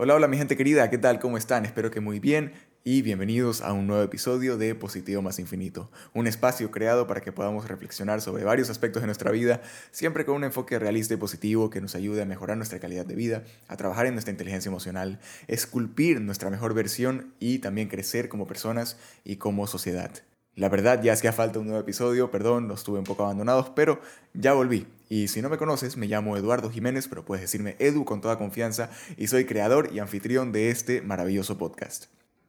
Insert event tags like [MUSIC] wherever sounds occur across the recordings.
Hola, hola mi gente querida, ¿qué tal? ¿Cómo están? Espero que muy bien y bienvenidos a un nuevo episodio de Positivo más Infinito, un espacio creado para que podamos reflexionar sobre varios aspectos de nuestra vida, siempre con un enfoque realista y positivo que nos ayude a mejorar nuestra calidad de vida, a trabajar en nuestra inteligencia emocional, esculpir nuestra mejor versión y también crecer como personas y como sociedad. La verdad ya hacía falta un nuevo episodio, perdón, los tuve un poco abandonados, pero ya volví. Y si no me conoces, me llamo Eduardo Jiménez, pero puedes decirme Edu con toda confianza y soy creador y anfitrión de este maravilloso podcast.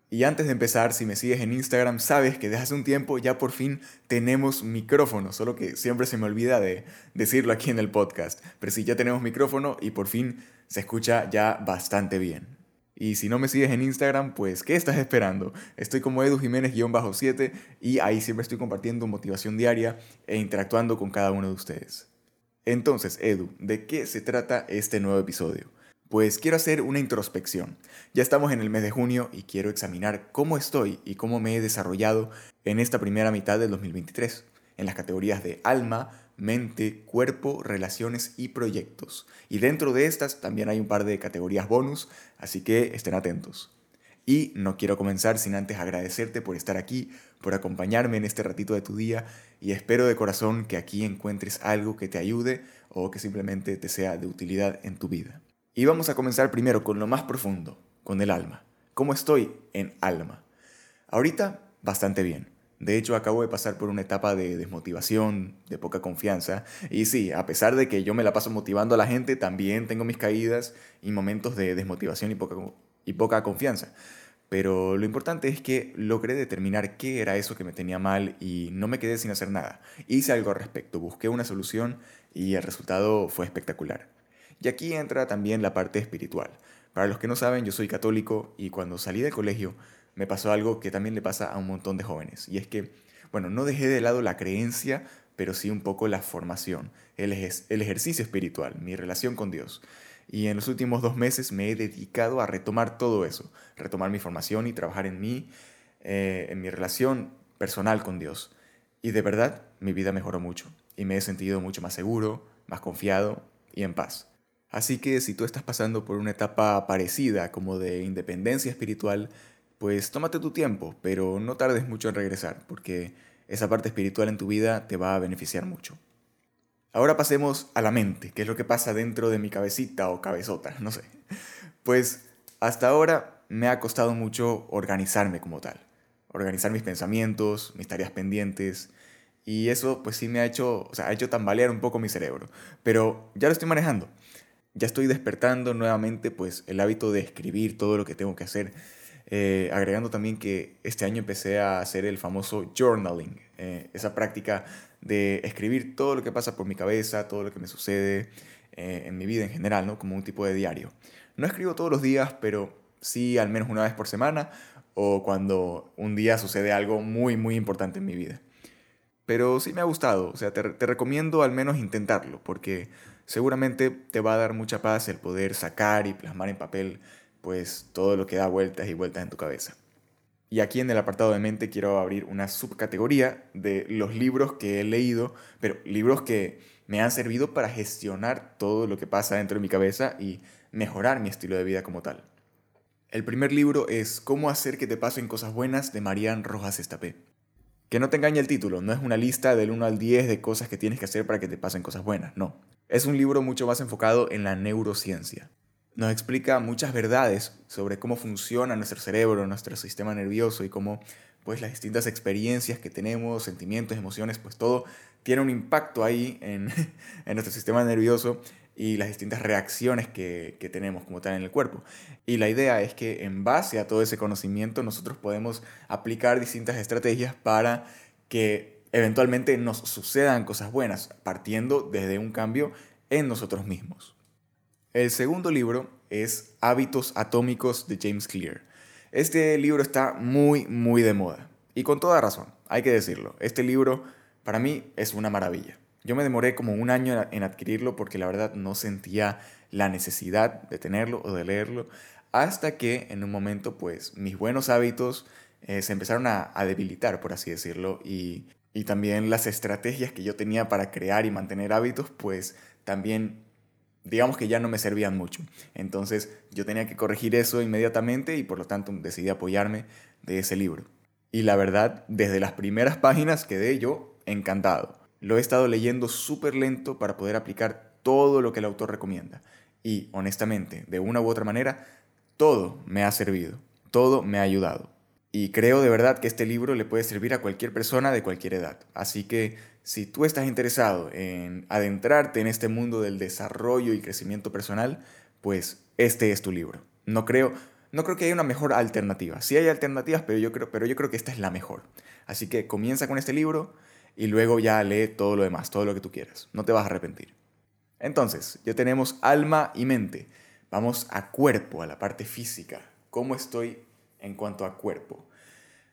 Y antes de empezar, si me sigues en Instagram, sabes que desde hace un tiempo ya por fin tenemos micrófono, solo que siempre se me olvida de decirlo aquí en el podcast. Pero sí, ya tenemos micrófono y por fin se escucha ya bastante bien. Y si no me sigues en Instagram, pues ¿qué estás esperando? Estoy como Edu Jiménez-7 y ahí siempre estoy compartiendo motivación diaria e interactuando con cada uno de ustedes. Entonces, Edu, ¿de qué se trata este nuevo episodio? Pues quiero hacer una introspección. Ya estamos en el mes de junio y quiero examinar cómo estoy y cómo me he desarrollado en esta primera mitad del 2023, en las categorías de alma, mente, cuerpo, relaciones y proyectos. Y dentro de estas también hay un par de categorías bonus, así que estén atentos. Y no quiero comenzar sin antes agradecerte por estar aquí, por acompañarme en este ratito de tu día y espero de corazón que aquí encuentres algo que te ayude o que simplemente te sea de utilidad en tu vida. Y vamos a comenzar primero con lo más profundo, con el alma. ¿Cómo estoy en alma? Ahorita bastante bien. De hecho, acabo de pasar por una etapa de desmotivación, de poca confianza. Y sí, a pesar de que yo me la paso motivando a la gente, también tengo mis caídas y momentos de desmotivación y poca, y poca confianza. Pero lo importante es que logré determinar qué era eso que me tenía mal y no me quedé sin hacer nada. Hice algo al respecto, busqué una solución y el resultado fue espectacular. Y aquí entra también la parte espiritual. Para los que no saben, yo soy católico y cuando salí del colegio me pasó algo que también le pasa a un montón de jóvenes. Y es que, bueno, no dejé de lado la creencia, pero sí un poco la formación, el, el ejercicio espiritual, mi relación con Dios. Y en los últimos dos meses me he dedicado a retomar todo eso, retomar mi formación y trabajar en mí, eh, en mi relación personal con Dios. Y de verdad, mi vida mejoró mucho y me he sentido mucho más seguro, más confiado y en paz. Así que si tú estás pasando por una etapa parecida como de independencia espiritual, pues tómate tu tiempo, pero no tardes mucho en regresar, porque esa parte espiritual en tu vida te va a beneficiar mucho. Ahora pasemos a la mente, que es lo que pasa dentro de mi cabecita o cabezota, no sé. Pues hasta ahora me ha costado mucho organizarme como tal. Organizar mis pensamientos, mis tareas pendientes. Y eso pues sí me ha hecho, o sea, ha hecho tambalear un poco mi cerebro. Pero ya lo estoy manejando. Ya estoy despertando nuevamente pues el hábito de escribir todo lo que tengo que hacer. Eh, agregando también que este año empecé a hacer el famoso journaling, eh, esa práctica de escribir todo lo que pasa por mi cabeza, todo lo que me sucede eh, en mi vida en general, ¿no? Como un tipo de diario. No escribo todos los días, pero sí al menos una vez por semana o cuando un día sucede algo muy, muy importante en mi vida. Pero sí me ha gustado, o sea, te, te recomiendo al menos intentarlo, porque seguramente te va a dar mucha paz el poder sacar y plasmar en papel pues todo lo que da vueltas y vueltas en tu cabeza. Y aquí en el apartado de mente quiero abrir una subcategoría de los libros que he leído, pero libros que me han servido para gestionar todo lo que pasa dentro de mi cabeza y mejorar mi estilo de vida como tal. El primer libro es Cómo hacer que te pasen cosas buenas de Marian Rojas Estapé. Que no te engañe el título, no es una lista del 1 al 10 de cosas que tienes que hacer para que te pasen cosas buenas, no. Es un libro mucho más enfocado en la neurociencia nos explica muchas verdades sobre cómo funciona nuestro cerebro, nuestro sistema nervioso y cómo pues las distintas experiencias que tenemos, sentimientos, emociones, pues todo tiene un impacto ahí [LAUGHS] en, nuestro sistema nervioso y las distintas reacciones que, que, tenemos como tal en el cuerpo. Y la idea es que en base a todo ese conocimiento nosotros podemos aplicar distintas estrategias para que eventualmente nos sucedan cosas buenas, partiendo desde un cambio en nosotros mismos. El segundo libro es Hábitos Atómicos de James Clear. Este libro está muy, muy de moda. Y con toda razón, hay que decirlo. Este libro para mí es una maravilla. Yo me demoré como un año en adquirirlo porque la verdad no sentía la necesidad de tenerlo o de leerlo hasta que en un momento pues mis buenos hábitos eh, se empezaron a, a, debilitar, por así decirlo, y, y también las estrategias que yo tenía para crear y mantener hábitos pues también digamos que ya no me servían mucho. Entonces yo tenía que corregir eso inmediatamente y por lo tanto decidí apoyarme de ese libro. Y la verdad, desde las primeras páginas quedé yo encantado. Lo he estado leyendo súper lento para poder aplicar todo lo que el autor recomienda. Y honestamente, de una u otra manera, todo me ha servido, todo me ha ayudado. Y creo de verdad que este libro le puede servir a cualquier persona de cualquier edad. Así que si tú estás interesado en adentrarte en este mundo del desarrollo y crecimiento personal, pues este es tu libro. No creo, no creo que haya una mejor alternativa. Sí hay alternativas, pero yo creo, pero yo creo que esta es la mejor. Así que comienza con este libro y luego ya lee todo lo demás, todo lo que tú quieras. No te vas a arrepentir. Entonces, ya tenemos alma y mente. Vamos a cuerpo, a la parte física. ¿Cómo estoy en cuanto a cuerpo?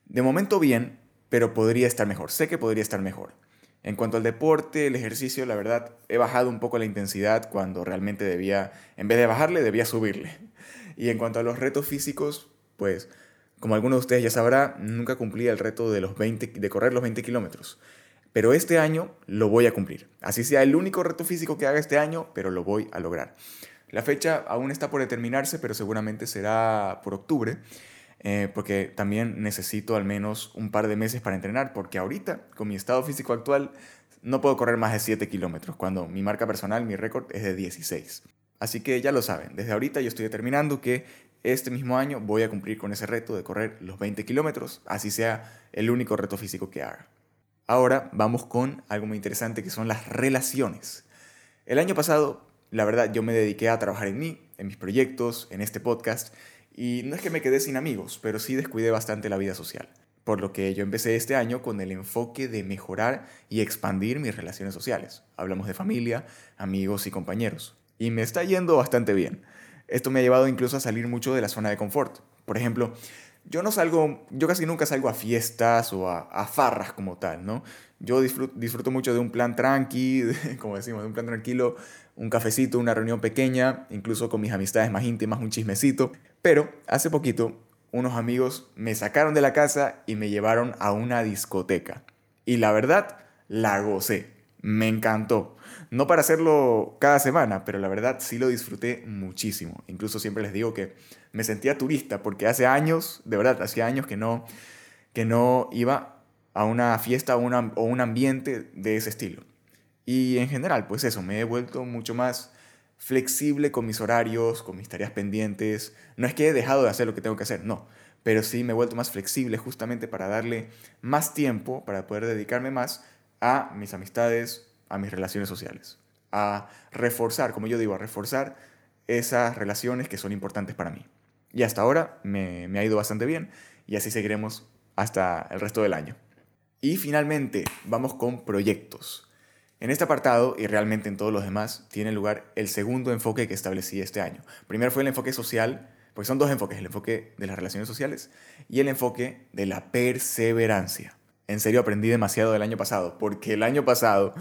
De momento bien, pero podría estar mejor. Sé que podría estar mejor. En cuanto al deporte, el ejercicio, la verdad, he bajado un poco la intensidad cuando realmente debía, en vez de bajarle, debía subirle. Y en cuanto a los retos físicos, pues, como algunos de ustedes ya sabrá, nunca cumplí el reto de, los 20, de correr los 20 kilómetros. Pero este año lo voy a cumplir. Así sea el único reto físico que haga este año, pero lo voy a lograr. La fecha aún está por determinarse, pero seguramente será por octubre. Eh, porque también necesito al menos un par de meses para entrenar, porque ahorita, con mi estado físico actual, no puedo correr más de 7 kilómetros, cuando mi marca personal, mi récord es de 16. Así que ya lo saben, desde ahorita yo estoy determinando que este mismo año voy a cumplir con ese reto de correr los 20 kilómetros, así sea el único reto físico que haga. Ahora vamos con algo muy interesante que son las relaciones. El año pasado, la verdad, yo me dediqué a trabajar en mí, en mis proyectos, en este podcast, y no es que me quedé sin amigos, pero sí descuidé bastante la vida social. Por lo que yo empecé este año con el enfoque de mejorar y expandir mis relaciones sociales. Hablamos de familia, amigos y compañeros. Y me está yendo bastante bien. Esto me ha llevado incluso a salir mucho de la zona de confort. Por ejemplo, yo no salgo, yo casi nunca salgo a fiestas o a, farras como tal, ¿no? Yo disfruto, disfruto, mucho de un plan tranqui, [LAUGHS] como decimos, de un plan tranquilo, un cafecito, una reunión pequeña, incluso con mis amistades más íntimas, un chismecito. Pero hace poquito, unos amigos me sacaron de la casa y me llevaron a una discoteca. Y la verdad, la gocé. Me encantó. No para hacerlo cada semana, pero la verdad sí lo disfruté muchísimo. Incluso siempre les digo que me sentía turista porque hace años, de verdad, hacía años que no, que no iba a una fiesta o, o un ambiente de ese estilo. Y en general, pues eso, me he vuelto mucho más flexible con mis horarios, con mis tareas pendientes. No es que he dejado de hacer lo que tengo que hacer, no, pero sí me he vuelto más flexible justamente para darle más tiempo, para poder dedicarme más a mis amistades, a mis relaciones sociales, a reforzar, como yo digo, a reforzar esas relaciones que son importantes para mí. Y hasta ahora me, me ha ido bastante bien y así seguiremos hasta el resto del año. Y finalmente vamos con proyectos. En este apartado, y realmente en todos los demás, tiene lugar el segundo enfoque que establecí este año. Primero fue el enfoque social, porque son dos enfoques, el enfoque de las relaciones sociales y el enfoque de la perseverancia. En serio aprendí demasiado del año pasado, porque el año pasado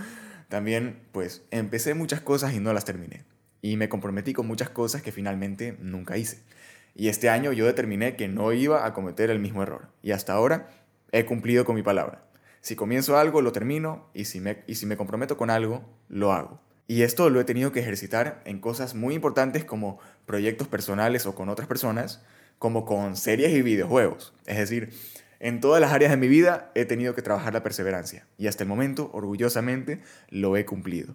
también pues empecé muchas cosas y no las terminé. Y me comprometí con muchas cosas que finalmente nunca hice. Y este año yo determiné que no iba a cometer el mismo error. Y hasta ahora he cumplido con mi palabra. Si comienzo algo, lo termino y si, me, y si me comprometo con algo, lo hago. Y esto lo he tenido que ejercitar en cosas muy importantes como proyectos personales o con otras personas, como con series y videojuegos. Es decir, en todas las áreas de mi vida he tenido que trabajar la perseverancia y hasta el momento, orgullosamente, lo he cumplido.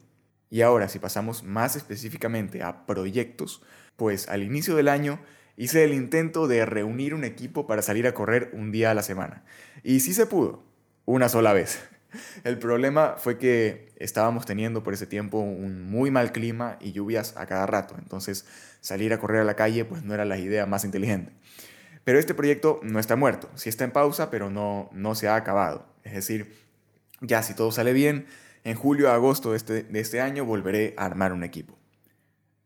Y ahora, si pasamos más específicamente a proyectos, pues al inicio del año hice el intento de reunir un equipo para salir a correr un día a la semana. Y sí se pudo, una sola vez. El problema fue que estábamos teniendo por ese tiempo un muy mal clima y lluvias a cada rato, entonces salir a correr a la calle pues no era la idea más inteligente. Pero este proyecto no está muerto, sí está en pausa, pero no, no se ha acabado. Es decir, ya si todo sale bien, en julio a agosto este, de este año volveré a armar un equipo.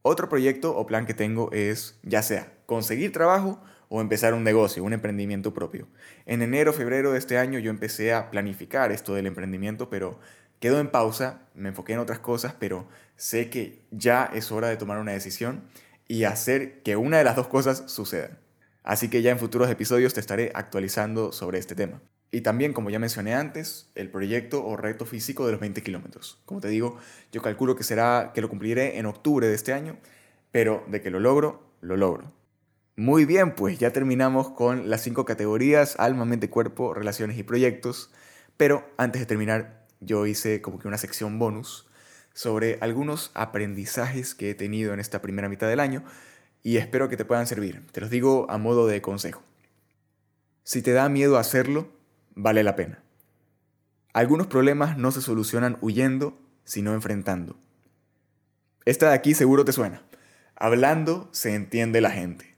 Otro proyecto o plan que tengo es, ya sea, conseguir trabajo o empezar un negocio, un emprendimiento propio. En enero, febrero de este año yo empecé a planificar esto del emprendimiento, pero quedó en pausa, me enfoqué en otras cosas, pero sé que ya es hora de tomar una decisión y hacer que una de las dos cosas sucedan. Así que ya en futuros episodios te estaré actualizando sobre este tema. Y también, como ya mencioné antes, el proyecto o reto físico de los 20 kilómetros. Como te digo, yo calculo que será que lo cumpliré en octubre de este año, pero de que lo logro, lo logro. Muy bien, pues ya terminamos con las cinco categorías, alma, mente, cuerpo, relaciones y proyectos. Pero antes de terminar, yo hice como que una sección bonus sobre algunos aprendizajes que he tenido en esta primera mitad del año y espero que te puedan servir. Te los digo a modo de consejo. Si te da miedo hacerlo, vale la pena. Algunos problemas no se solucionan huyendo, sino enfrentando. Esta de aquí seguro te suena. Hablando se entiende la gente.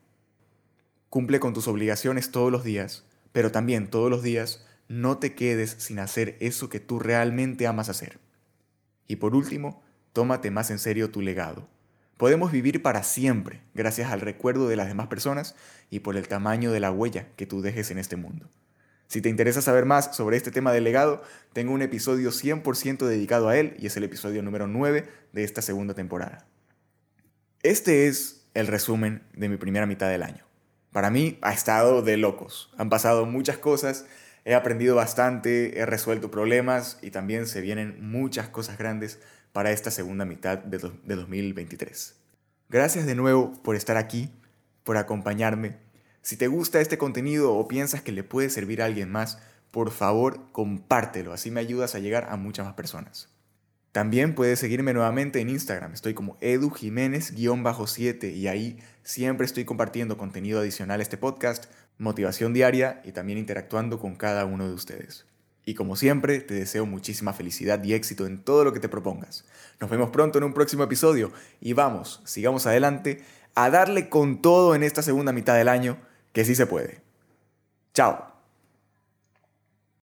Cumple con tus obligaciones todos los días, pero también todos los días no te quedes sin hacer eso que tú realmente amas hacer. Y por último, tómate más en serio tu legado. Podemos vivir para siempre gracias al recuerdo de las demás personas y por el tamaño de la huella que tú dejes en este mundo. Si te interesa saber más sobre este tema del legado, tengo un episodio 100% dedicado a él y es el episodio número 9 de esta segunda temporada. Este es el resumen de mi primera mitad del año. Para mí ha estado de locos. Han pasado muchas cosas, he aprendido bastante, he resuelto problemas y también se vienen muchas cosas grandes para esta segunda mitad de, 2023. Gracias de nuevo por estar aquí, por acompañarme si te gusta este contenido o piensas que le puede servir a alguien más, por favor compártelo, así me ayudas a llegar a muchas más personas. También puedes seguirme nuevamente en Instagram, estoy como edujiménez-7 y ahí siempre estoy compartiendo contenido adicional a este podcast, motivación diaria y también interactuando con cada uno de ustedes. Y como siempre, te deseo muchísima felicidad y éxito en todo lo que te propongas. Nos vemos pronto en un próximo episodio y vamos, sigamos adelante a darle con todo en esta segunda mitad del año que sí se puede. Chao.